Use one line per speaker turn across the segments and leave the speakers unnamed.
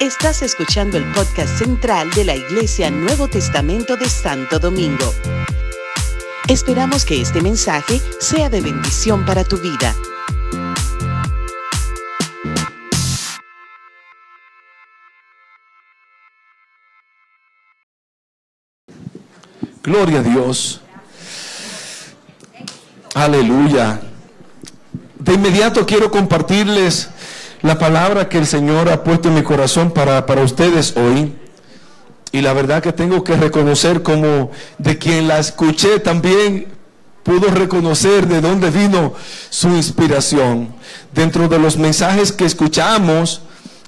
Estás escuchando el podcast central de la Iglesia Nuevo Testamento de Santo Domingo. Esperamos que este mensaje sea de bendición para tu vida.
Gloria a Dios. Aleluya. De inmediato quiero compartirles la palabra que el Señor ha puesto en mi corazón para, para ustedes hoy. Y la verdad que tengo que reconocer como de quien la escuché también pudo reconocer de dónde vino su inspiración. Dentro de los mensajes que escuchamos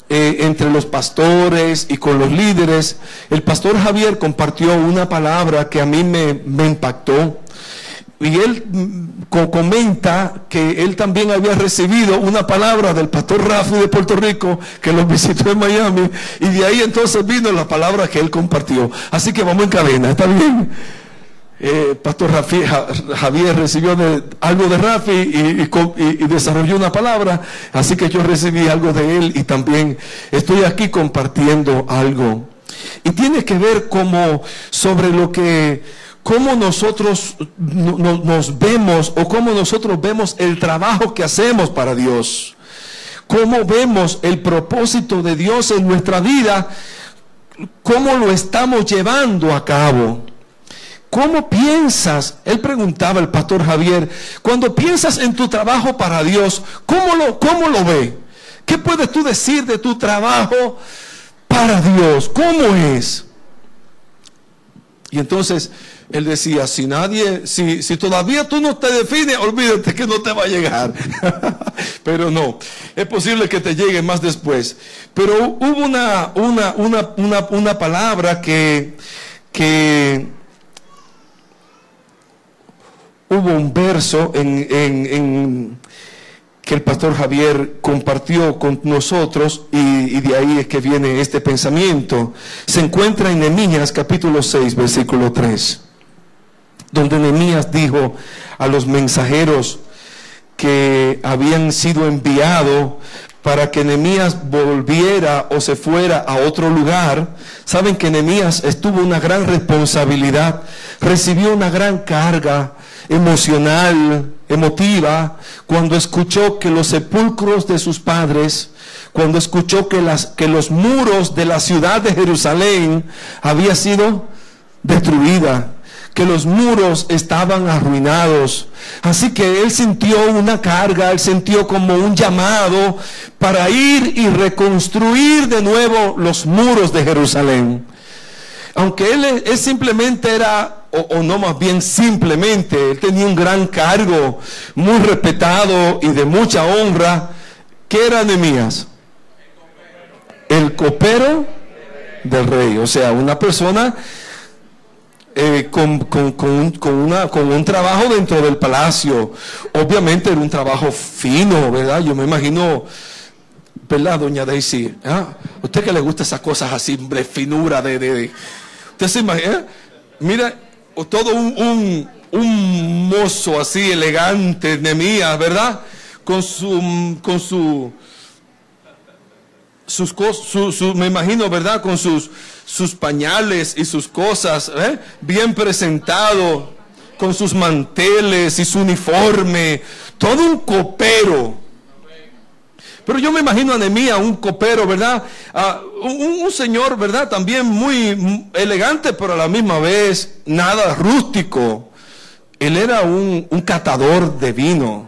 eh, entre los pastores y con los líderes, el pastor Javier compartió una palabra que a mí me, me impactó y él mm, comenta que él también había recibido una palabra del pastor Rafi de Puerto Rico que lo visitó en Miami y de ahí entonces vino la palabra que él compartió. Así que vamos en cadena, ¿está bien? Eh, pastor Rafi, Javier recibió algo de Rafi y, y, desarrolló una palabra, así que yo recibí algo de él y también estoy aquí compartiendo algo. Y tiene que ver como sobre lo que cómo nosotros nos vemos o cómo nosotros vemos el trabajo que hacemos para Dios. Cómo vemos el propósito de Dios en nuestra vida, cómo lo estamos llevando a cabo. ¿Cómo piensas? Él preguntaba el pastor Javier, cuando piensas en tu trabajo para Dios, ¿cómo lo, cómo lo ve? ¿Qué puedes tú decir de tu trabajo para Dios? ¿Cómo es? Y entonces él decía, si nadie, si, si todavía tú no te defines, olvídate que no te va a llegar. Pero no, es posible que te llegue más después. Pero hubo una, una, una, una, una palabra que, que hubo un verso en, en, en, que el pastor Javier compartió con nosotros y, de ahí es que viene este pensamiento. Se encuentra en Nehemías capítulo 6, versículo 3 donde Nehemías dijo a los mensajeros que habían sido enviados para que Nehemías volviera o se fuera a otro lugar. Saben que Nehemías estuvo una gran responsabilidad, recibió una gran carga emocional, emotiva, cuando escuchó que los sepulcros de sus padres, cuando escuchó que, las, que los muros de la ciudad de Jerusalén había sido destruida que los muros estaban arruinados. Así que él sintió una carga, él sintió como un llamado para ir y reconstruir de nuevo los muros de Jerusalén. Aunque él, simplemente era, o, no más bien simplemente, él tenía un gran cargo, muy respetado y de mucha honra. ¿Qué era Nehemías? El copero del rey, o sea, una persona eh, con, una, con un trabajo dentro del palacio. Obviamente era un trabajo fino, ¿verdad? Yo me imagino, ¿verdad, doña Daisy? ¿Ah? Usted que le gusta esas cosas así, de finura, de... de, ¿Usted se imagina? ¿Eh? Mira, todo un, un, mozo así elegante, de mía, ¿verdad? Con su... Con su sus cosas, me imagino, ¿verdad? Con sus, sus pañales y sus cosas, ¿eh? bien presentado, con sus manteles y su uniforme, todo un copero. Pero yo me imagino a Nemía, un copero, ¿verdad? Ah, un, señor, ¿verdad? También muy elegante, pero a la misma vez nada rústico. Él era un, un catador de vino.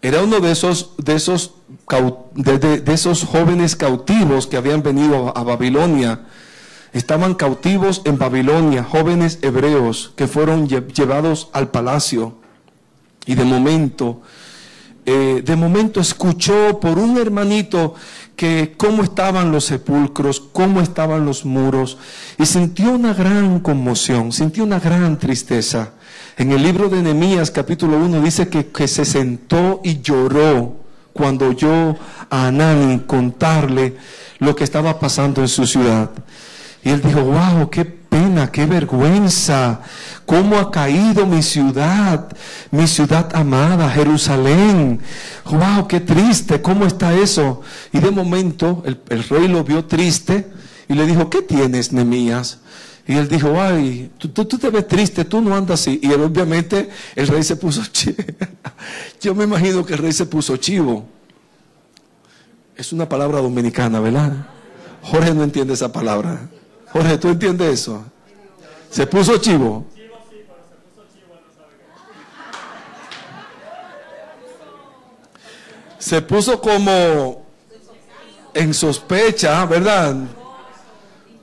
Era uno de esos, de esos, de, esos jóvenes cautivos que habían venido a Babilonia. Estaban cautivos en Babilonia, jóvenes hebreos que fueron llevados al palacio. Y de momento, eh, de momento escuchó por un hermanito que cómo estaban los sepulcros, cómo estaban los muros, y sintió una gran conmoción, sintió una gran tristeza. En el libro de Nehemías capítulo 1 dice que, que se sentó y lloró cuando oyó a Anán contarle lo que estaba pasando en su ciudad. Y él dijo, wow, qué pena, qué vergüenza, cómo ha caído mi ciudad, mi ciudad amada, Jerusalén. Wow, qué triste, ¿cómo está eso? Y de momento el, el rey lo vio triste y le dijo, ¿qué tienes, Nemías? Y él dijo, ay, tú, tú, te ves triste, tú no andas así. Y él, obviamente el rey se puso chivo. Yo me imagino que el rey se puso chivo. Es una palabra dominicana, ¿verdad? Jorge no entiende esa palabra. Jorge, ¿tú entiendes eso? Se puso chivo. Se puso como en sospecha, ¿verdad?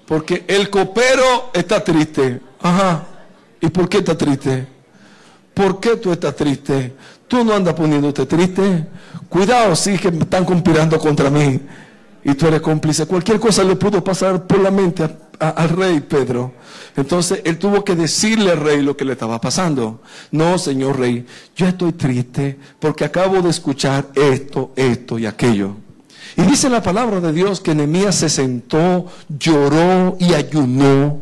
Porque el copero está triste. Ajá. ¿Y por qué está triste? ¿Por qué tú estás triste? Tú no andas poniéndote triste. Cuidado, sí que están conspirando contra mí. Y tú eres cómplice. Cualquier cosa le pudo pasar por la mente al rey Pedro. Entonces él tuvo que decirle al rey lo que le estaba pasando. No, señor rey, yo estoy triste porque acabo de escuchar esto, esto y aquello. Y dice la palabra de Dios que Nehemías se sentó, lloró y ayunó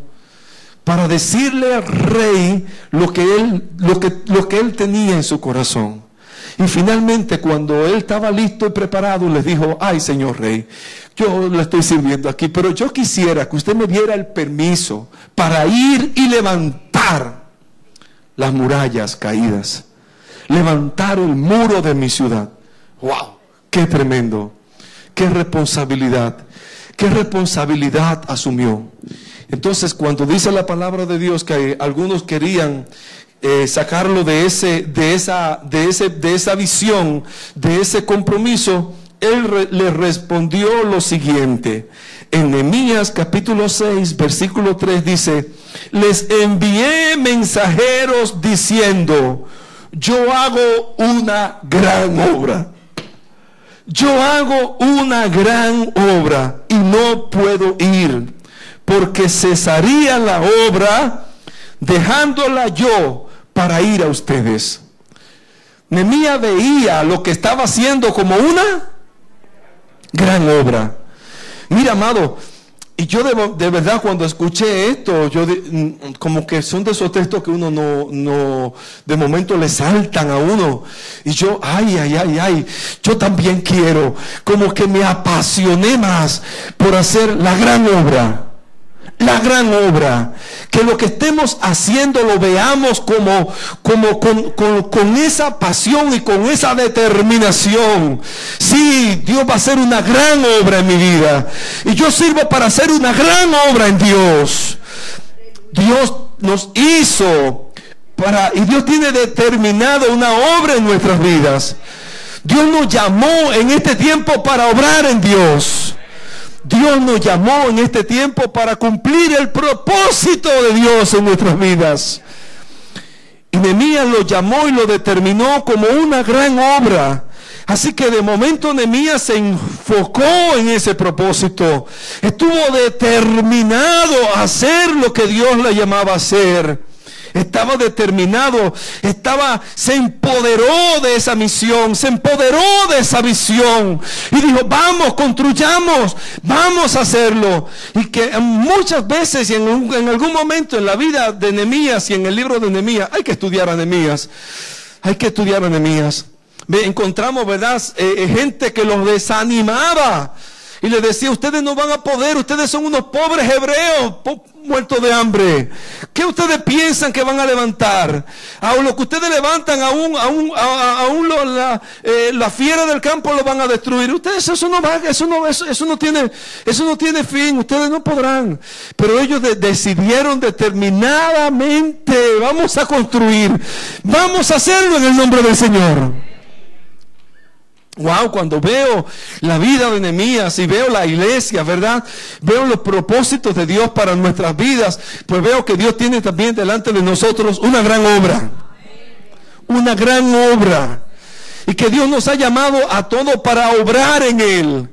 para decirle al rey lo que él, tenía en su corazón. Y finalmente cuando él estaba listo y preparado, les dijo, ay señor rey, yo le estoy sirviendo aquí, pero yo quisiera que usted me diera el permiso para ir y levantar las murallas caídas, levantar el muro de mi ciudad. ¡Wow! ¡Qué tremendo! Qué responsabilidad, qué responsabilidad asumió. Entonces, cuando dice la palabra de Dios que algunos querían eh, sacarlo de, ese, de, esa, de, ese, de esa visión, de ese compromiso, él le respondió lo siguiente. En Nehemías capítulo 6, versículo 3 dice, les envié mensajeros diciendo, yo hago una gran obra yo hago una gran obra y no puedo ir, porque cesaría la obra dejándola yo para ir a ustedes. Nemía veía lo que estaba haciendo como una gran obra. Mira, amado, y yo de, verdad cuando escuché esto, yo mm, como que son de esos textos que uno no, no, de momento le saltan a uno. Y yo, ay, ay, ay, ay, yo también quiero, como que me apasioné más por hacer la gran obra la gran obra. Que lo que estemos haciendo lo veamos como, como con, con, esa pasión y con esa determinación. Sí, Dios va a hacer una gran obra en mi vida. Y yo sirvo para hacer una gran obra en Dios. Dios nos hizo para, y Dios tiene determinado una obra en nuestras vidas. Dios nos llamó en este tiempo para obrar en Dios. Dios nos llamó en este tiempo para cumplir el propósito de Dios en nuestras vidas. Y Nehemías lo llamó y lo determinó como una gran obra. Así que de momento Nehemías se enfocó en ese propósito. Estuvo determinado a hacer lo que Dios le llamaba a hacer estaba determinado, estaba, se empoderó de esa misión, se empoderó de esa visión y dijo, vamos, construyamos, vamos a hacerlo. Y que muchas veces y en, algún momento en la vida de Nehemías y en el libro de Nehemías, hay que estudiar a Nehemías, hay que estudiar a Nehemías. Encontramos, ¿verdad? Eh, eh, gente que los desanimaba y le decía, ustedes no van a poder, ustedes son unos pobres hebreos muertos de hambre. ¿Qué ustedes piensan que van a levantar? A lo que ustedes levantan, aún, aún, aún la, eh, la, fiera del campo lo van a destruir. Ustedes eso no va, eso no, eso, eso no tiene, eso no tiene fin, ustedes no podrán. Pero ellos decidieron determinadamente, vamos a construir, vamos a hacerlo en el nombre del Señor. Wow, cuando veo la vida de Nehemías y veo la iglesia, ¿verdad? Veo los propósitos de Dios para nuestras vidas, pues veo que Dios tiene también delante de nosotros una gran obra. Una gran obra. Y que Dios nos ha llamado a todos para obrar en Él,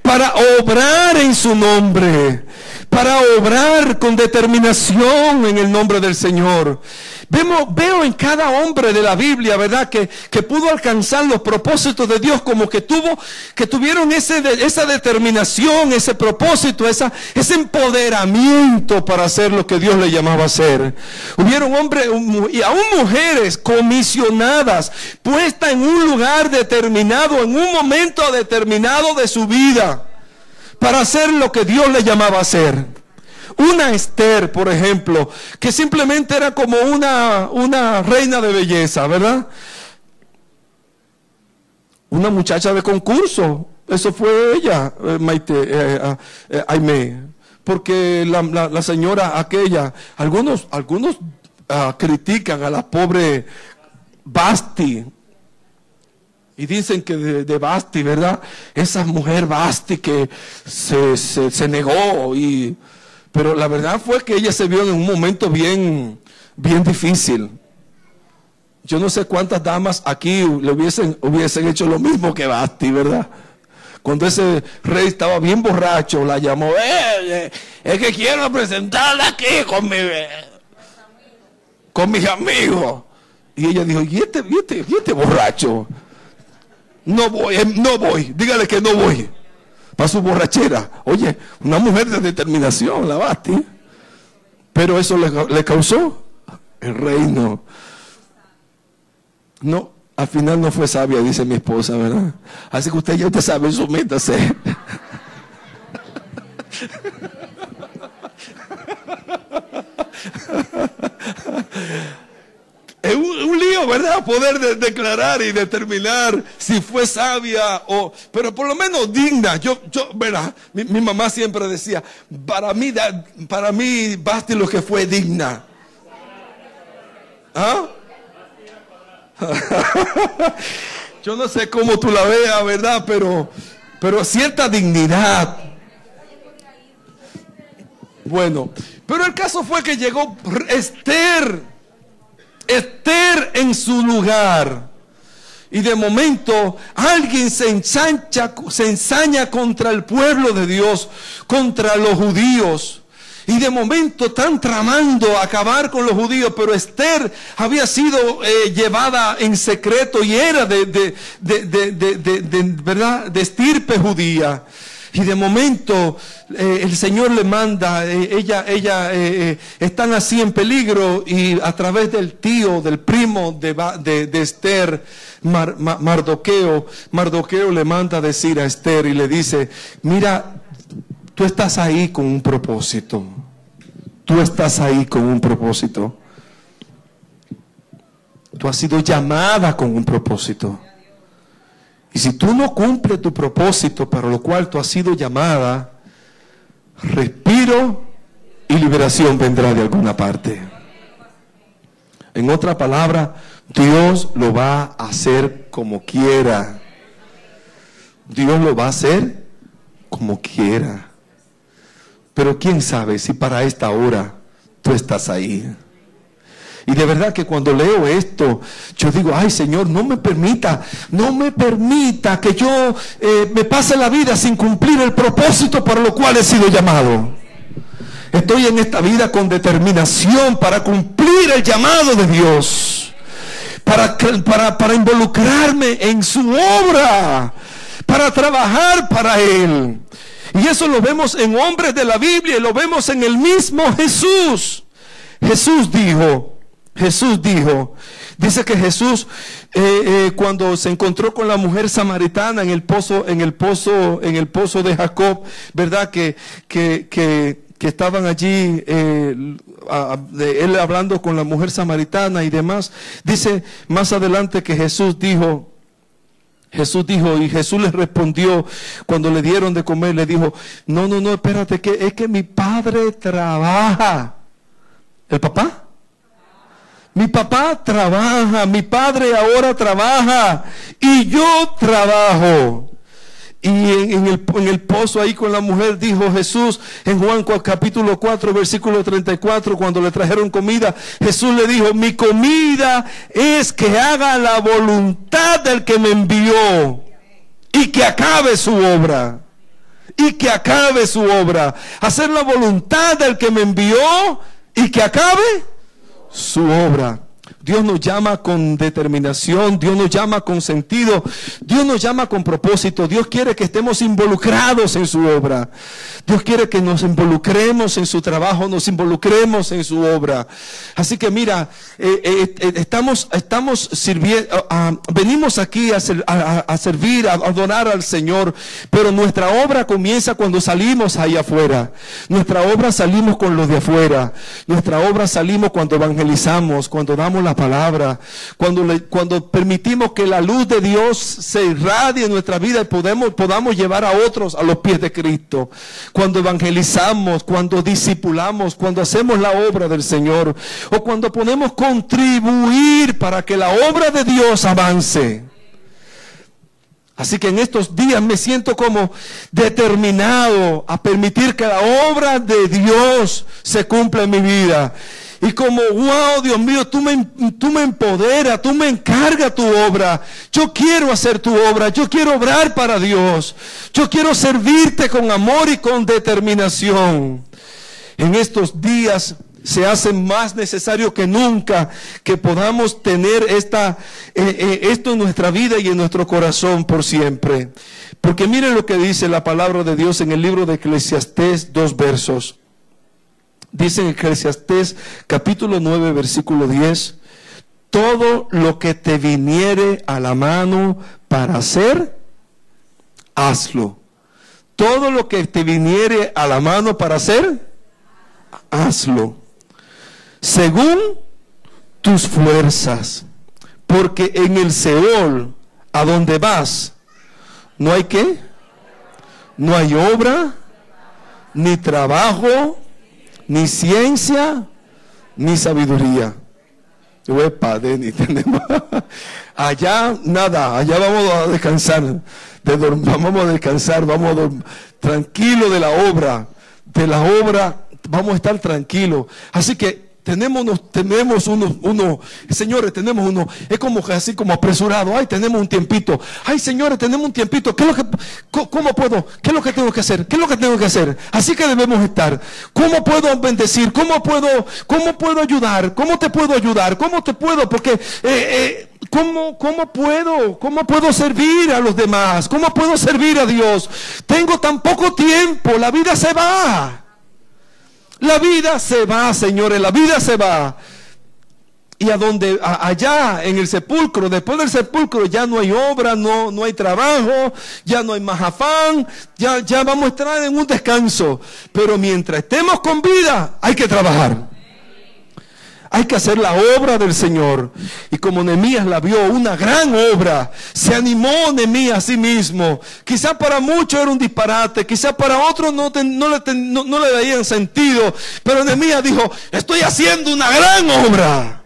para obrar en su nombre, para obrar con determinación en el nombre del Señor. Vemos, veo en cada hombre de la Biblia, ¿verdad? Que, pudo alcanzar los propósitos de Dios, como que tuvo, que tuvieron ese, esa determinación, ese propósito, esa, ese empoderamiento para hacer lo que Dios le llamaba a hacer. Hubieron hombres y aún mujeres comisionadas, puestas en un lugar determinado, en un momento determinado de su vida, para hacer lo que Dios le llamaba a hacer. Una Esther, por ejemplo, que simplemente era como una, una reina de belleza, ¿verdad? Una muchacha de concurso. Eso fue ella, eh, Maite, eh, eh, Aime. Porque la, señora aquella, algunos, algunos ah, critican a la pobre Basti, y dicen que de, Basti, ¿verdad? Esa mujer Basti que se, se negó y pero la verdad fue que ella se vio en un momento bien, bien difícil. Yo no sé cuántas damas aquí le hubiesen, hubiesen hecho lo mismo que Basti, ¿verdad? Cuando ese rey estaba bien borracho, la llamó, eh, eh es que quiero presentarla aquí con, mi, con mis amigos. Y ella dijo, ¿y este, y este, y este borracho? No voy, eh, no voy, dígale que no voy para su borrachera. Oye, una mujer de determinación, la Basti. Pero eso le, causó el reino. No, al final no fue sabia, dice mi esposa, ¿verdad? Así que usted ya usted sabe, sométase. Es lío, ¿verdad? Poder declarar y determinar si fue sabia o, pero por lo menos digna. Yo, yo, ¿verdad? Mi, mamá siempre decía, para mí, para mí, Basti lo que fue digna. ¿Ah? yo no sé cómo tú la veas, ¿verdad? Pero, pero cierta dignidad. Bueno, pero el caso fue que llegó Esther Esther en su lugar. Y de momento alguien se ensancha, se ensaña contra el pueblo de Dios, contra los judíos. Y de momento están tramando acabar con los judíos, pero Esther había sido eh, llevada en secreto y era de, de, de, ¿verdad? de estirpe judía. Y de momento eh, el Señor le manda, eh, ella, ella eh, están así en peligro y a través del tío, del primo de, de, Esther, Mardoqueo, Mardoqueo le manda a decir a Esther y le dice, mira, tú estás ahí con un propósito, tú estás ahí con un propósito, tú has sido llamada con un propósito. Y si tú no cumples tu propósito para lo cual tú has sido llamada, respiro y liberación vendrá de alguna parte. En otra palabra, Dios lo va a hacer como quiera. Dios lo va a hacer como quiera. Pero quién sabe si para esta hora tú estás ahí. Y de verdad que cuando leo esto, yo digo, ay Señor, no me permita, no me permita que yo eh, me pase la vida sin cumplir el propósito para lo cual he sido llamado. Estoy en esta vida con determinación para cumplir el llamado de Dios, para, para, para involucrarme en su obra, para trabajar para Él. Y eso lo vemos en hombres de la Biblia y lo vemos en el mismo Jesús. Jesús dijo, Jesús dijo, dice que Jesús eh, eh, cuando se encontró con la mujer samaritana en el pozo, en el pozo, en el pozo de Jacob, verdad que, que, que, estaban allí eh, él hablando con la mujer samaritana y demás. Dice más adelante que Jesús dijo, Jesús dijo, y Jesús les respondió cuando le dieron de comer, le dijo, no, no, no, espérate, que es que mi padre trabaja. ¿El papá? Mi papá trabaja, mi padre ahora trabaja y yo trabajo. Y en, el, en, el, pozo ahí con la mujer dijo Jesús en Juan capítulo 4 versículo 34 cuando le trajeron comida, Jesús le dijo, mi comida es que haga la voluntad del que me envió y que acabe su obra. Y que acabe su obra. Hacer la voluntad del que me envió y que acabe su obra. Dios nos llama con determinación, Dios nos llama con sentido, Dios nos llama con propósito, Dios quiere que estemos involucrados en su obra, Dios quiere que nos involucremos en su trabajo, nos involucremos en su obra. Así que mira, eh, eh, eh, estamos, estamos sirviendo, ah, ah, venimos aquí a, a, servir, a adorar al Señor, pero nuestra obra comienza cuando salimos ahí afuera. Nuestra obra salimos con los de afuera. Nuestra obra salimos cuando evangelizamos, cuando damos la palabra, cuando, cuando permitimos que la luz de Dios se irradie en nuestra vida y podemos, podamos llevar a otros a los pies de Cristo, cuando evangelizamos, cuando discipulamos, cuando hacemos la obra del Señor o cuando podemos contribuir para que la obra de Dios avance. Así que en estos días me siento como determinado a permitir que la obra de Dios se cumpla en mi vida. Y como, wow, Dios mío, tú me, tú me empoderas, tú me encargas tu obra. Yo quiero hacer tu obra, yo quiero obrar para Dios. Yo quiero servirte con amor y con determinación. En estos días se hace más necesario que nunca que podamos tener esta, eh, eh, esto en nuestra vida y en nuestro corazón por siempre. Porque miren lo que dice la palabra de Dios en el libro de Eclesiastés, dos versos. Dice en capítulo 9, versículo 10, todo lo que te viniere a la mano para hacer, hazlo. Todo lo que te viniere a la mano para hacer, hazlo. Según tus fuerzas. Porque en el Seol, a donde vas, no hay qué, no hay obra, ni trabajo, ni ciencia, ni sabiduría. Allá nada, allá vamos a descansar, vamos a descansar, vamos a tranquilo de la obra, de la obra, vamos a estar tranquilos. Así que tenemos, tenemos uno, uno, señores, tenemos uno, es como así como apresurado, ay, tenemos un tiempito, ay, señores, tenemos un tiempito, ¿qué es lo que, cómo puedo, qué es lo que tengo que hacer, qué es lo que tengo que hacer? Así que debemos estar, ¿cómo puedo bendecir? ¿Cómo puedo, cómo puedo ayudar? ¿Cómo te puedo ayudar? ¿Cómo te puedo? Porque, eh, eh, ¿Cómo, ¿Cómo puedo? ¿Cómo puedo servir a los demás? ¿Cómo puedo servir a Dios? Tengo tan poco tiempo, la vida se va. La vida se va, señores, la vida se va. Y a donde, allá en el sepulcro, después del sepulcro ya no hay obra, no, no hay trabajo, ya no hay más afán, ya, ya vamos a estar en un descanso. Pero mientras estemos con vida, hay que trabajar. Hay que hacer la obra del Señor. Y como Nehemías la vio, una gran obra, se animó Nehemías a sí mismo. Quizá para muchos era un disparate, quizá para otros no, le, darían sentido. Pero Nehemías dijo, estoy haciendo una gran obra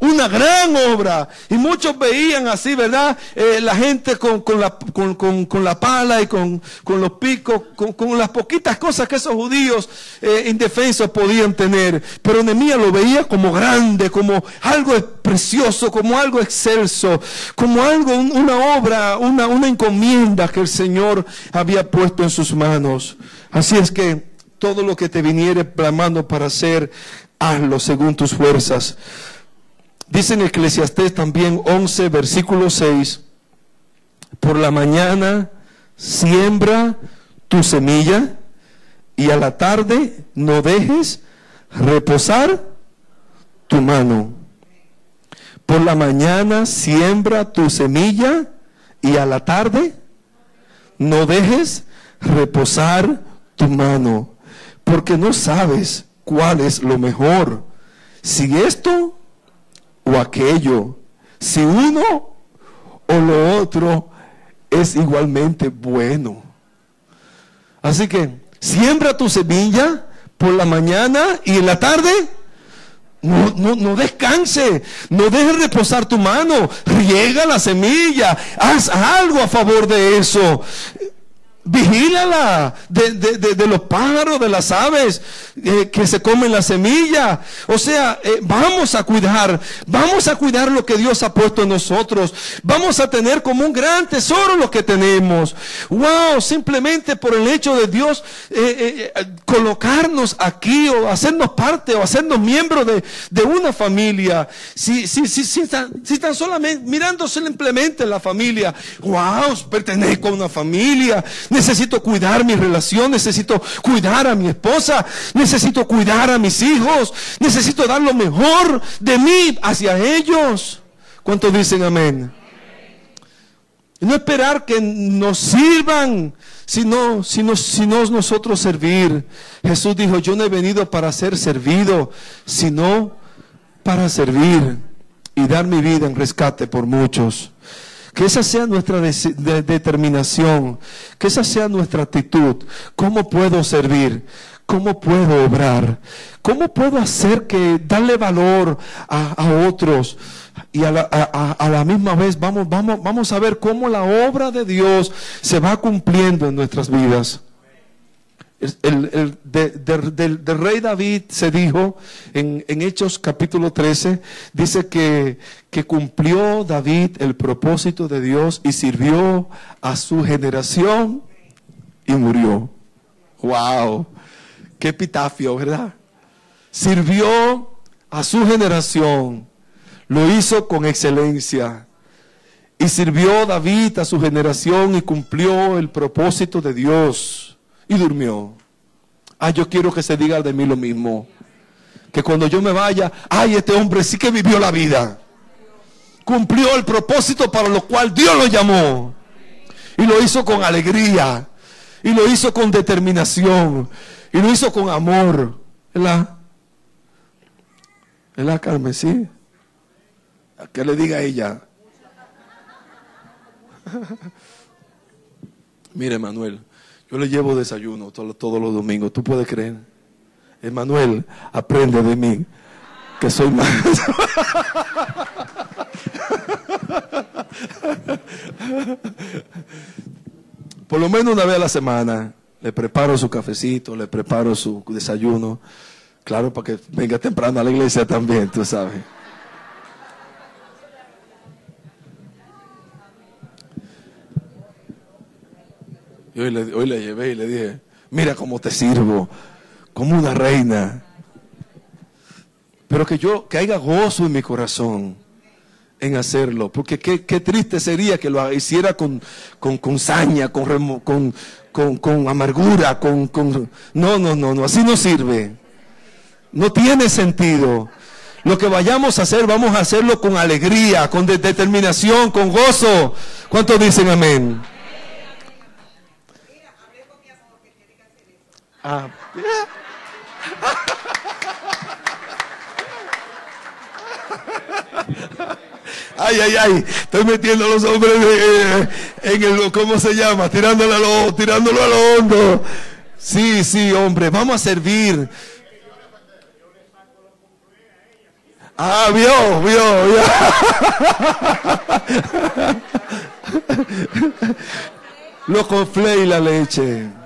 una gran obra. Y muchos veían así, ¿verdad? Eh, la gente con, la, con, la, pala y con, los picos, con, las poquitas cosas que esos judíos eh, indefensos podían tener. Pero Nehemías lo veía como grande, como algo precioso, como algo excelso, como algo, una obra, una, una encomienda que el Señor había puesto en sus manos. Así es que todo lo que te viniere clamando para hacer, hazlo según tus fuerzas. Dice en Eclesiastés también 11, versículo 6, por la mañana siembra tu semilla y a la tarde no dejes reposar tu mano. Por la mañana siembra tu semilla y a la tarde no dejes reposar tu mano, porque no sabes cuál es lo mejor, si esto o aquello, si uno o lo otro es igualmente bueno. Así que siembra tu semilla por la mañana y en la tarde no, no, no, descanse, no dejes reposar tu mano, riega la semilla, haz algo a favor de eso. Vigílala de, de, de, los pájaros, de las aves eh, que se comen la semilla. O sea, eh, vamos a cuidar, vamos a cuidar lo que Dios ha puesto en nosotros. Vamos a tener como un gran tesoro lo que tenemos. Wow, simplemente por el hecho de Dios eh, colocarnos aquí o hacernos parte o hacernos miembros de, de una familia. Si, si, si, si, tan, si tan solamente mirando simplemente la familia, wow, pertenezco a una familia necesito cuidar mi relación, necesito cuidar a mi esposa, necesito cuidar a mis hijos, necesito dar lo mejor de mí hacia ellos. ¿Cuántos dicen amén? no esperar que nos sirvan, sino, sino, sino nosotros servir. Jesús dijo, yo no he venido para ser servido, sino para servir y dar mi vida en rescate por muchos. Que esa sea nuestra determinación, que esa sea nuestra actitud. ¿Cómo puedo servir? ¿Cómo puedo obrar? ¿Cómo puedo hacer que darle valor a, otros? Y a la, misma vez vamos, vamos, vamos a ver cómo la obra de Dios se va cumpliendo en nuestras vidas. El, del, rey David se dijo en, Hechos capítulo 13, dice que, que cumplió David el propósito de Dios y sirvió a su generación y murió. ¡Wow! ¡Qué epitafio, ¿verdad? Sirvió a su generación, lo hizo con excelencia. Y sirvió David a su generación y cumplió el propósito de Dios y durmió. Ah, yo quiero que se diga de mí lo mismo. Que cuando yo me vaya, ay, este hombre sí que vivió la vida. Cumplió el propósito para lo cual Dios lo llamó. Y lo hizo con alegría. Y lo hizo con determinación. Y lo hizo con amor. ¿Verdad? ¿Verdad, Carmen? Sí. ¿A qué le diga ella? Mire, Manuel. Yo le llevo desayuno todos los domingos. ¿Tú puedes creer? Emanuel, aprende de mí, que soy más. Por lo menos una vez a la semana le preparo su cafecito, le preparo su desayuno. Claro, para que venga temprano a la iglesia también, tú sabes. Y hoy le, hoy le llevé y le dije, mira cómo te sirvo, como una reina. Pero que yo, que haya gozo en mi corazón en hacerlo. Porque qué, qué triste sería que lo hiciera con, con, con saña, con, con, con, con amargura, con, con... No, no, no, no, así no sirve. No tiene sentido. Lo que vayamos a hacer, vamos a hacerlo con alegría, con determinación, con gozo. ¿Cuántos dicen amén? Ah. Ay, ay, ay, estoy metiendo a los hombres en el, ¿cómo se llama? Tirándolo a lo, tirándolo a lo hondo. Sí, sí, hombre, vamos a servir. Ah, vio, vio, vio. Lo conflé y la leche.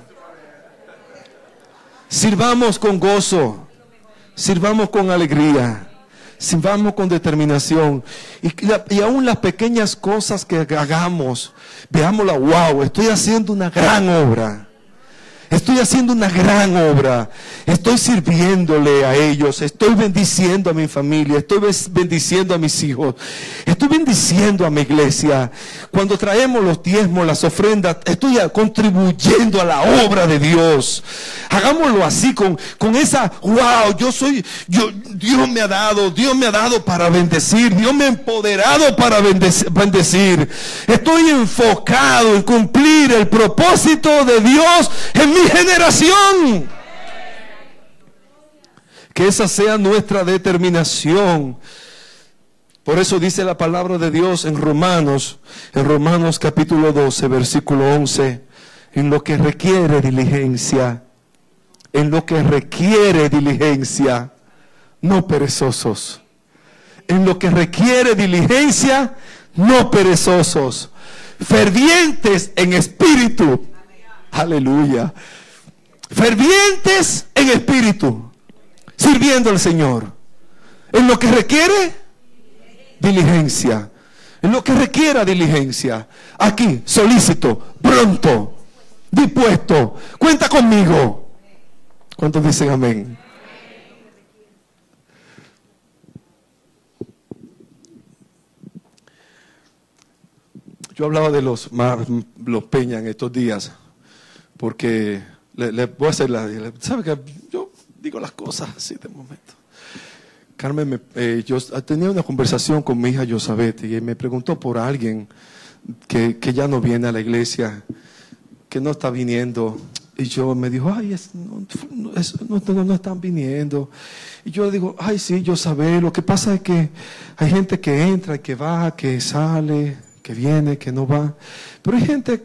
Sirvamos con gozo, sirvamos con alegría, sirvamos con determinación. Y, aún las pequeñas cosas que hagamos, veámosla, wow, estoy haciendo una gran obra. Estoy haciendo una gran obra. Estoy sirviéndole a ellos. Estoy bendiciendo a mi familia. Estoy bendiciendo a mis hijos. Estoy bendiciendo a mi iglesia. Cuando traemos los diezmos, las ofrendas, estoy contribuyendo a la obra de Dios. Hagámoslo así con, con esa, wow, yo soy, yo, Dios me ha dado, Dios me ha dado para bendecir. Dios me ha empoderado para bendecir. Estoy enfocado en cumplir el propósito de Dios en mi generación. Que esa sea nuestra determinación. Por eso dice la palabra de Dios en Romanos, en Romanos capítulo 12, versículo 11, en lo que requiere diligencia, en lo que requiere diligencia, no perezosos. En lo que requiere diligencia, no perezosos, fervientes en espíritu Aleluya. Fervientes en espíritu, sirviendo al Señor. En lo que requiere diligencia. En lo que requiera diligencia. Aquí, solícito, pronto, dispuesto. Cuenta conmigo. ¿Cuántos dicen amén? Yo hablaba de los, los en estos días, porque le, voy a hacer la... ¿Sabe que yo digo las cosas así de momento? Carmen, me, eh, yo tenía una conversación con mi hija Yosabet y me preguntó por alguien que, que, ya no viene a la iglesia, que no está viniendo. Y yo me dijo, ay, no, no, están viniendo. Y yo le digo, ay, sí, yo lo que pasa es que hay gente que entra que va, que sale, que viene, que no va. Pero hay gente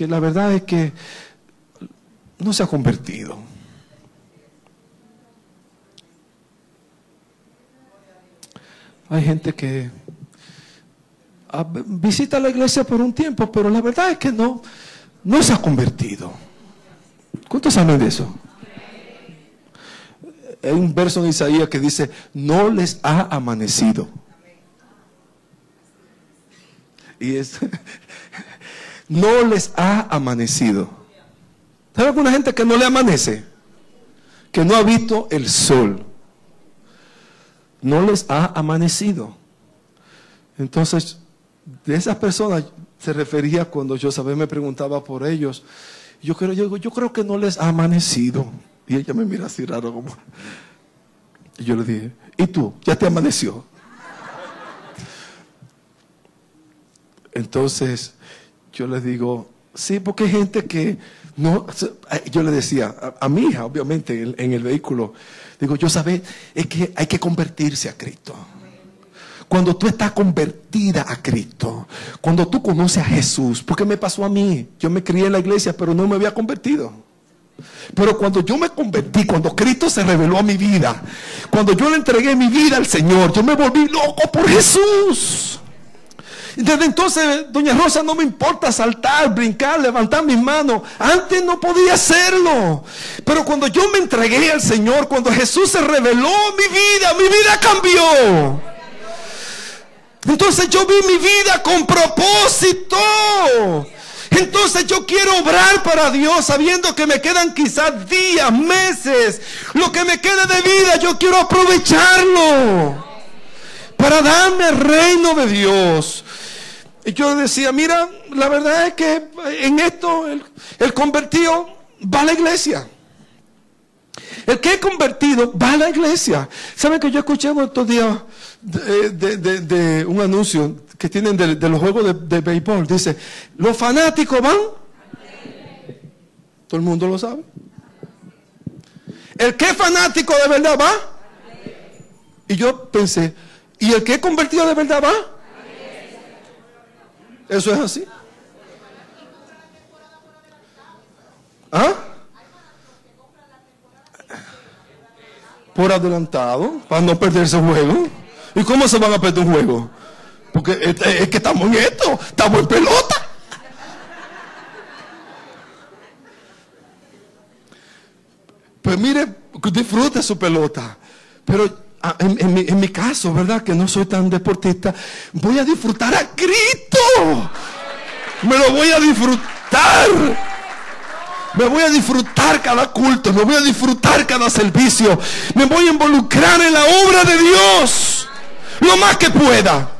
que la verdad es que no se ha convertido. Hay gente que visita la iglesia por un tiempo, pero la verdad es que no, no se ha convertido. ¿Cuántos saben de eso? Hay un verso en Isaías que dice, no les ha amanecido. Y es, no les ha amanecido. ¿Sabe alguna gente que no le amanece? Que no ha visto el sol. No les ha amanecido. Entonces, de esas personas se refería cuando yo sabía me preguntaba por ellos. Yo creo, yo, yo creo que no les ha amanecido. Y ella me mira así raro como. Y yo le dije, ¿y tú? ¿Ya te amaneció? Entonces, yo le digo, sí, porque hay gente que no, yo le decía a, mi hija, obviamente, en, el vehículo, digo, yo sabes, es que hay que convertirse a Cristo. Cuando tú estás convertida a Cristo, cuando tú conoces a Jesús, porque me pasó a mí, yo me crié en la iglesia, pero no me había convertido. Pero cuando yo me convertí, cuando Cristo se reveló a mi vida, cuando yo le entregué mi vida al Señor, yo me volví loco por Jesús. Desde entonces, doña Rosa, no me importa saltar, brincar, levantar mis manos. Antes no podía hacerlo. Pero cuando yo me entregué al Señor, cuando Jesús se reveló mi vida, mi vida cambió. Entonces yo vi mi vida con propósito. Entonces yo quiero obrar para Dios sabiendo que me quedan quizás días, meses. Lo que me queda de vida yo quiero aprovecharlo para darme el reino de Dios. Y yo decía, mira, la verdad es que en esto el, convertido va a la iglesia. El que es convertido va a la iglesia. ¿Saben que yo escuché estos días de, un anuncio que tienen de, los juegos de, de, béisbol? Dice, los fanáticos van. Todo el mundo lo sabe. El que es fanático de verdad va. Y yo pensé, ¿y el que es convertido de verdad va? Eso es así. ¿Ah? Por adelantado, para no perderse el juego. ¿Y cómo se van a perder un juego? Porque es, que estamos en esto, estamos en pelota. Pues mire, disfrute su pelota. Pero Ah, en, mi, caso, ¿verdad? Que no soy tan deportista, voy a disfrutar a Cristo. Me lo voy a disfrutar. Me voy a disfrutar cada culto, me voy a disfrutar cada servicio. Me voy a involucrar en la obra de Dios lo más que pueda.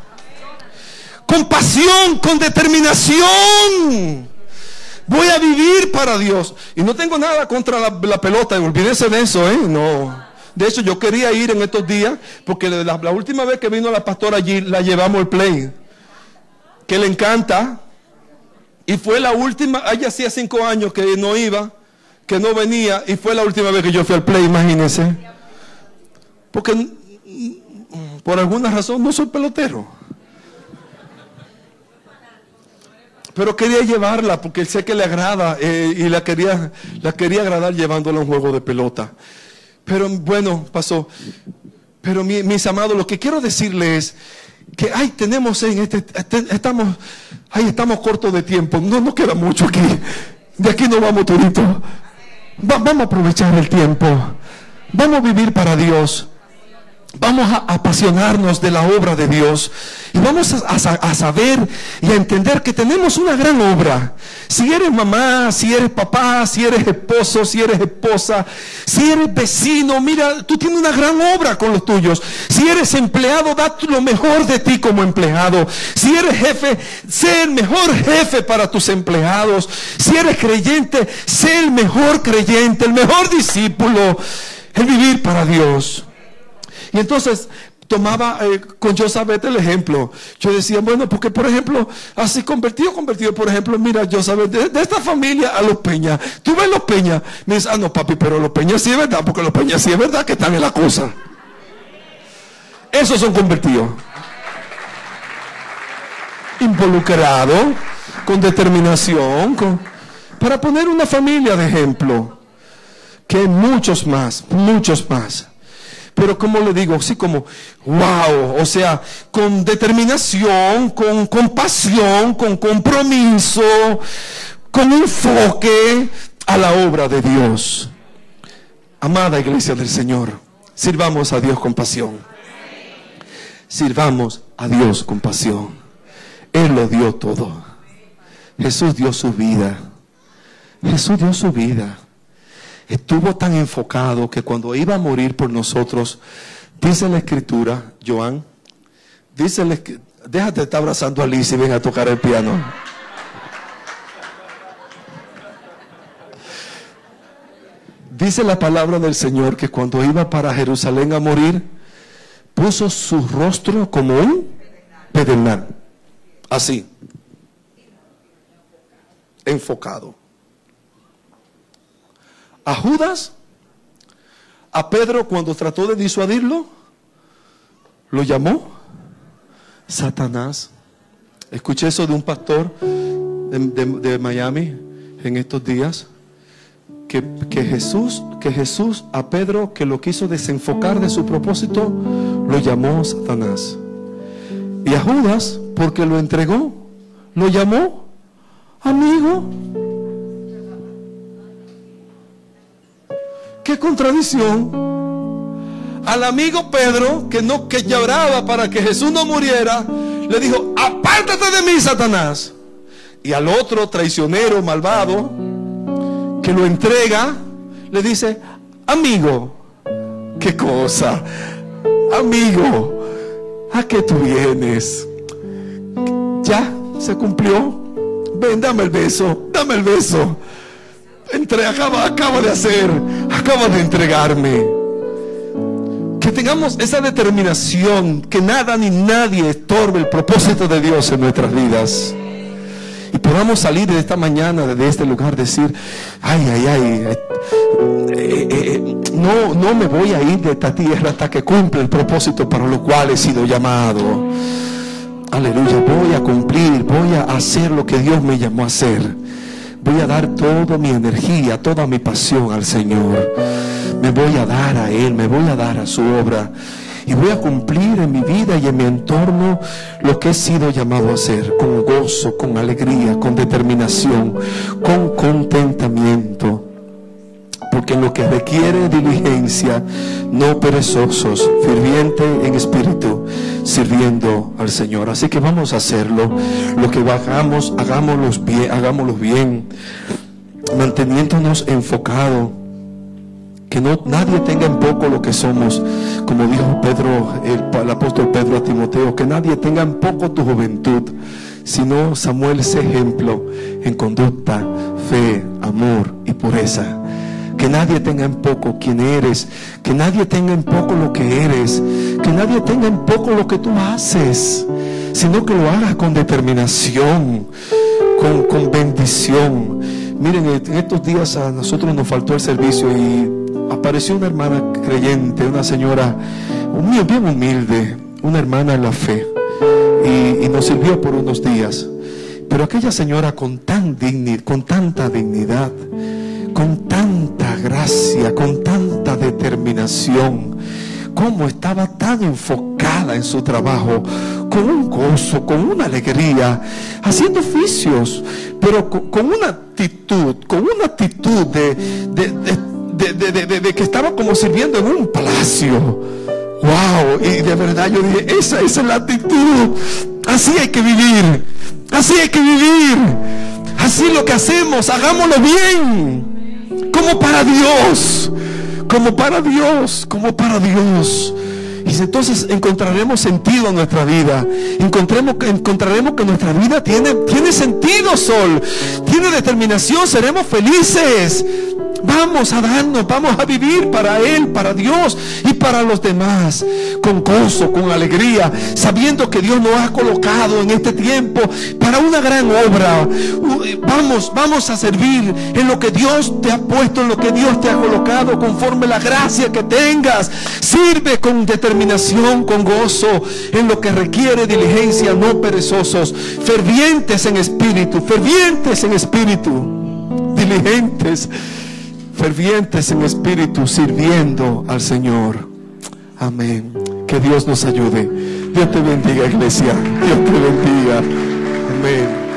Con pasión, con determinación. Voy a vivir para Dios. Y no tengo nada contra la, pelota, olvídense de eso, ¿eh? No. De hecho, yo quería ir en estos días, porque la, última vez que vino la pastora allí, la llevamos al play, que le encanta. Y fue la última, ella hacía cinco años que no iba, que no venía, y fue la última vez que yo fui al play, imagínense. Porque por alguna razón no soy pelotero. Pero quería llevarla porque sé que le agrada eh, y la quería, la quería agradar llevándola a un juego de pelota. Pero bueno, pasó. Pero mis amados, lo que quiero decirles es que ay, tenemos en este, estamos, ay, estamos cortos de tiempo, no nos queda mucho aquí. De aquí no vamos todito. vamos a aprovechar el tiempo. Vamos a vivir para Dios. Vamos a apasionarnos de la obra de Dios y vamos a, saber y a entender que tenemos una gran obra. Si eres mamá, si eres papá, si eres esposo, si eres esposa, si eres vecino, mira, tú tienes una gran obra con los tuyos. Si eres empleado, da lo mejor de ti como empleado. Si eres jefe, sé el mejor jefe para tus empleados. Si eres creyente, sé el mejor creyente, el mejor discípulo. El vivir para Dios. Y entonces tomaba eh, con Josabet el ejemplo. Yo decía, bueno, porque por ejemplo, así convertido, convertido, por ejemplo, mira, Josabet, de, de esta familia a los Peña. Tú ves los Peña. Me dice, ah, no, papi, pero los Peña sí es verdad, porque los Peña sí es verdad que están en la cosa. Esos son convertidos. Involucrado, con determinación, con, para poner una familia de ejemplo. Que muchos más, muchos más pero como le digo, así como, wow, o sea, con determinación, con compasión, con compromiso, con enfoque a la obra de Dios. Amada iglesia del Señor, sirvamos a Dios con pasión. Sirvamos a Dios con pasión. Él lo dio todo. Jesús dio su vida. Jesús dio su vida estuvo tan enfocado que cuando iba a morir por nosotros, dice la escritura, Joan, dice la, déjate estar abrazando a Liz y ven a tocar el piano. Dice la palabra del Señor que cuando iba para Jerusalén a morir, puso su rostro como un pedernal. Así. Enfocado a Judas, a Pedro cuando trató de disuadirlo, lo llamó Satanás. Escuché eso de un pastor de, Miami en estos días. Que, que, Jesús, que Jesús a Pedro que lo quiso desenfocar de su propósito, lo llamó Satanás. Y a Judas, porque lo entregó, lo llamó amigo. Qué contradicción. Al amigo Pedro, que no que lloraba para que Jesús no muriera, le dijo, apártate de mí, Satanás. Y al otro traicionero, malvado, que lo entrega, le dice, amigo, qué cosa, amigo, ¿a qué tú vienes? Ya, se cumplió. Ven, dame el beso, dame el beso. Entre, acaba, de hacer, acaba de entregarme. Que tengamos esa determinación, que nada ni nadie estorbe el propósito de Dios en nuestras vidas. Y podamos salir de esta mañana, de este lugar, decir, ay, ay, ay, eh, eh, eh, no, no me voy a ir de esta tierra hasta que cumpla el propósito para lo cual he sido llamado. Aleluya, voy a cumplir, voy a hacer lo que Dios me llamó a hacer. Voy a dar toda mi energía, toda mi pasión al Señor. Me voy a dar a Él, me voy a dar a su obra. Y voy a cumplir en mi vida y en mi entorno lo que he sido llamado a hacer, con gozo, con alegría, con determinación, con contentamiento porque en lo que requiere diligencia, no perezosos, ferviente en espíritu, sirviendo al Señor. Así que vamos a hacerlo. Lo que hagamos, hagámoslo bien, bien, manteniéndonos enfocados. Que no, nadie tenga en poco lo que somos, como dijo Pedro, el, el apóstol Pedro a Timoteo, que nadie tenga en poco tu juventud, sino Samuel es ejemplo en conducta, fe, amor y pureza que nadie tenga en poco quien eres, que nadie tenga en poco lo que eres, que nadie tenga en poco lo que tú haces, sino que lo hagas con determinación, con, con bendición. Miren, en estos días a nosotros nos faltó el servicio y apareció una hermana creyente, una señora bien humilde, una hermana en la fe, y, nos sirvió por unos días. Pero aquella señora con, tan con tanta dignidad, con tanta gracia, con tanta determinación, cómo estaba tan enfocada en su trabajo, con un gozo, con una alegría, haciendo oficios, pero con, una actitud, con una actitud de, de, que estaba como sirviendo en un palacio. Wow, y de verdad yo dije, esa, esa es la actitud. Así hay que vivir. Así hay que vivir. Así lo que hacemos, hagámoslo bien. Como para Dios. Como para Dios. Como para Dios. Y entonces encontraremos sentido en nuestra vida. Encontremos, encontraremos que nuestra vida tiene, tiene sentido, Sol. Tiene determinación. Seremos felices. Vamos a darnos, vamos a vivir para Él, para Dios y para los demás, con gozo, con alegría, sabiendo que Dios nos ha colocado en este tiempo para una gran obra. Vamos, vamos a servir en lo que Dios te ha puesto, en lo que Dios te ha colocado, conforme la gracia que tengas. Sirve con determinación, con gozo, en lo que requiere diligencia, no perezosos, fervientes en espíritu, fervientes en espíritu, diligentes fervientes en espíritu, sirviendo al Señor. Amén. Que Dios nos ayude. Dios te bendiga, iglesia. Dios te bendiga. Amén.